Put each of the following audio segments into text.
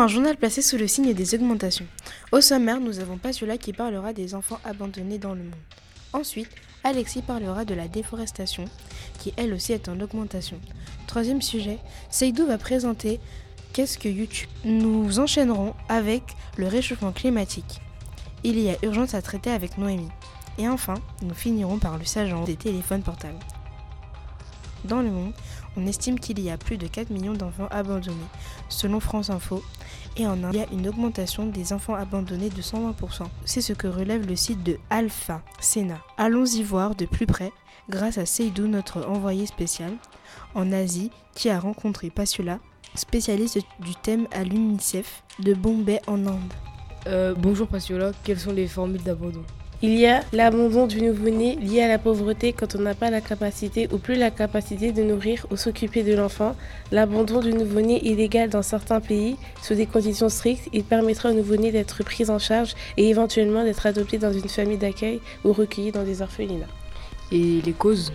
Un journal placé sous le signe des augmentations. Au sommaire, nous avons Passiola qui parlera des enfants abandonnés dans le monde. Ensuite, Alexis parlera de la déforestation, qui elle aussi est en augmentation. Troisième sujet, Seydou va présenter Qu'est-ce que YouTube Nous enchaînerons avec le réchauffement climatique. Il y a urgence à traiter avec Noémie. Et enfin, nous finirons par le sagement des téléphones portables. Dans le monde, on estime qu'il y a plus de 4 millions d'enfants abandonnés, selon France Info, et en Inde, il y a une augmentation des enfants abandonnés de 120%. C'est ce que relève le site de Alpha Sénat. Allons-y voir de plus près grâce à Seydou, notre envoyé spécial en Asie, qui a rencontré Passiola, spécialiste du thème à l'UNICEF de Bombay en Inde. Euh, bonjour Passiola, quelles sont les formules d'abandon? Il y a l'abandon du nouveau-né lié à la pauvreté quand on n'a pas la capacité ou plus la capacité de nourrir ou s'occuper de l'enfant. L'abandon du nouveau-né illégal dans certains pays, sous des conditions strictes, il permettra au nouveau-né d'être pris en charge et éventuellement d'être adopté dans une famille d'accueil ou recueilli dans des orphelinats. Et les causes?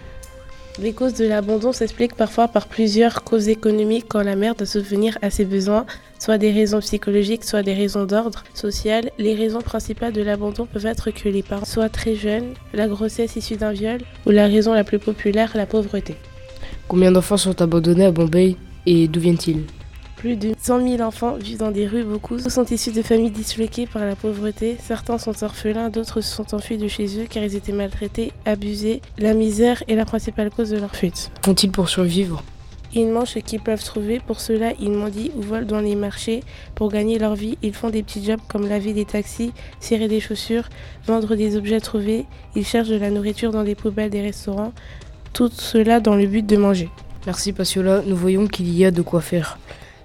Les causes de l'abandon s'expliquent parfois par plusieurs causes économiques quand la mère doit subvenir à ses besoins, soit des raisons psychologiques, soit des raisons d'ordre social. Les raisons principales de l'abandon peuvent être que les parents soient très jeunes, la grossesse issue d'un viol, ou la raison la plus populaire, la pauvreté. Combien d'enfants sont abandonnés à Bombay et d'où viennent-ils? Plus de 100 000 enfants vivent dans des rues, beaucoup sont issus de familles disloquées par la pauvreté, certains sont orphelins, d'autres se sont enfuis de chez eux car ils étaient maltraités, abusés. La misère est la principale cause de leur fuite. Font-ils pour survivre? Ils mangent ce qu'ils peuvent trouver, pour cela ils mendient ou volent dans les marchés. Pour gagner leur vie, ils font des petits jobs comme laver des taxis, cirer des chaussures, vendre des objets trouvés, ils cherchent de la nourriture dans les poubelles des restaurants, tout cela dans le but de manger. Merci Passiola, nous voyons qu'il y a de quoi faire.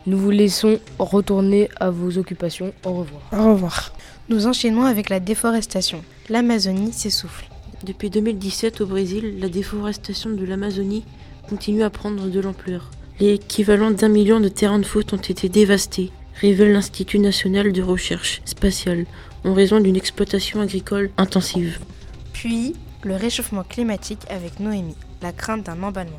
Nous vous laissons retourner à vos occupations. Au revoir. Au revoir. Nous enchaînons avec la déforestation. L'Amazonie s'essouffle. Depuis 2017 au Brésil, la déforestation de l'Amazonie continue à prendre de l'ampleur. L'équivalent d'un million de terrains de foot ont été dévastés, révèle l'Institut national de recherche spatiale, en raison d'une exploitation agricole intensive. Puis, le réchauffement climatique avec Noémie, la crainte d'un emballement.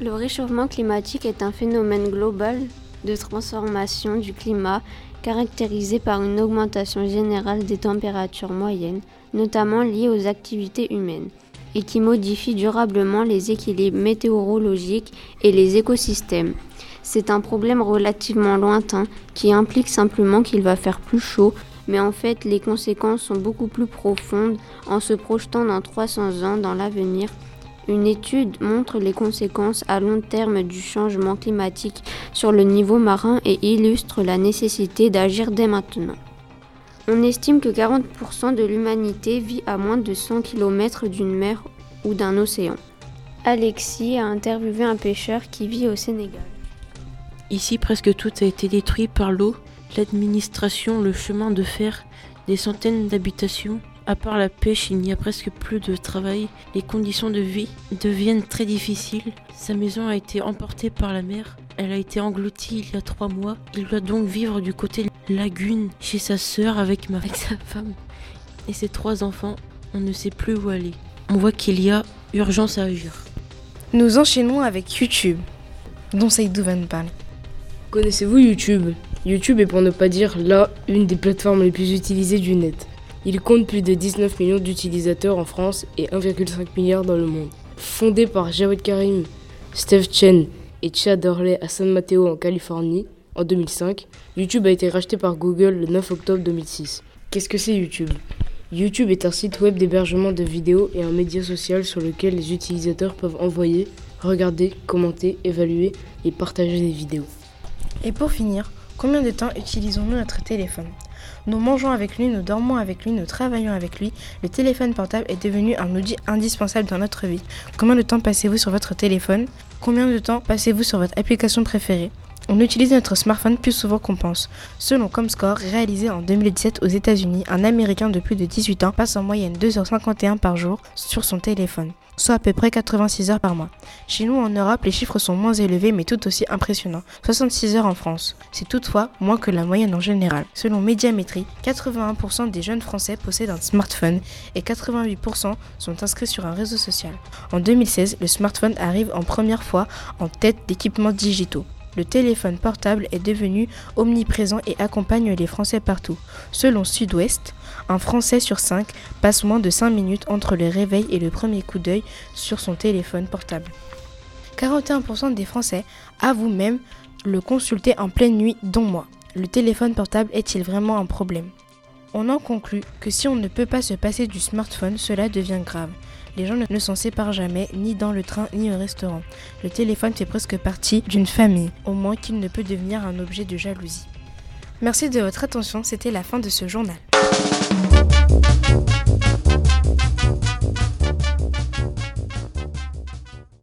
Le réchauffement climatique est un phénomène global de transformation du climat caractérisé par une augmentation générale des températures moyennes, notamment liées aux activités humaines, et qui modifie durablement les équilibres météorologiques et les écosystèmes. C'est un problème relativement lointain qui implique simplement qu'il va faire plus chaud, mais en fait les conséquences sont beaucoup plus profondes en se projetant dans 300 ans dans l'avenir une étude montre les conséquences à long terme du changement climatique sur le niveau marin et illustre la nécessité d'agir dès maintenant. On estime que 40% de l'humanité vit à moins de 100 km d'une mer ou d'un océan. Alexis a interviewé un pêcheur qui vit au Sénégal. Ici, presque tout a été détruit par l'eau, l'administration, le chemin de fer, des centaines d'habitations, à part la pêche, il n'y a presque plus de travail. Les conditions de vie deviennent très difficiles. Sa maison a été emportée par la mer. Elle a été engloutie il y a trois mois. Il doit donc vivre du côté de lagune chez sa sœur avec, avec sa femme et ses trois enfants. On ne sait plus où aller. On voit qu'il y a urgence à agir. Nous enchaînons avec YouTube, dont Saïdou va nous parler. Connaissez-vous YouTube? YouTube est pour ne pas dire là une des plateformes les plus utilisées du net. Il compte plus de 19 millions d'utilisateurs en France et 1,5 milliard dans le monde. Fondé par Jawed Karim, Steve Chen et Chad Hurley à San Mateo en Californie en 2005, YouTube a été racheté par Google le 9 octobre 2006. Qu'est-ce que c'est YouTube? YouTube est un site web d'hébergement de vidéos et un média social sur lequel les utilisateurs peuvent envoyer, regarder, commenter, évaluer et partager des vidéos. Et pour finir, combien de temps utilisons-nous notre téléphone? Nous mangeons avec lui, nous dormons avec lui, nous travaillons avec lui. Le téléphone portable est devenu un outil indispensable dans notre vie. Combien de temps passez-vous sur votre téléphone? Combien de temps passez-vous sur votre application préférée? On utilise notre smartphone plus souvent qu'on pense. Selon Comscore, réalisé en 2017 aux États-Unis, un Américain de plus de 18 ans passe en moyenne 2h51 par jour sur son téléphone, soit à peu près 86 heures par mois. Chez nous en Europe, les chiffres sont moins élevés mais tout aussi impressionnants, 66 heures en France. C'est toutefois moins que la moyenne en général. Selon Médiamétrie, 81% des jeunes Français possèdent un smartphone et 88% sont inscrits sur un réseau social. En 2016, le smartphone arrive en première fois en tête d'équipements digitaux. Le téléphone portable est devenu omniprésent et accompagne les Français partout. Selon Sud-Ouest, un Français sur cinq passe moins de 5 minutes entre le réveil et le premier coup d'œil sur son téléphone portable. 41% des Français avouent même le consulter en pleine nuit, dont moi. Le téléphone portable est-il vraiment un problème? On en conclut que si on ne peut pas se passer du smartphone, cela devient grave. Les gens ne s'en séparent jamais, ni dans le train, ni au restaurant. Le téléphone fait presque partie d'une famille, au moins qu'il ne peut devenir un objet de jalousie. Merci de votre attention, c'était la fin de ce journal.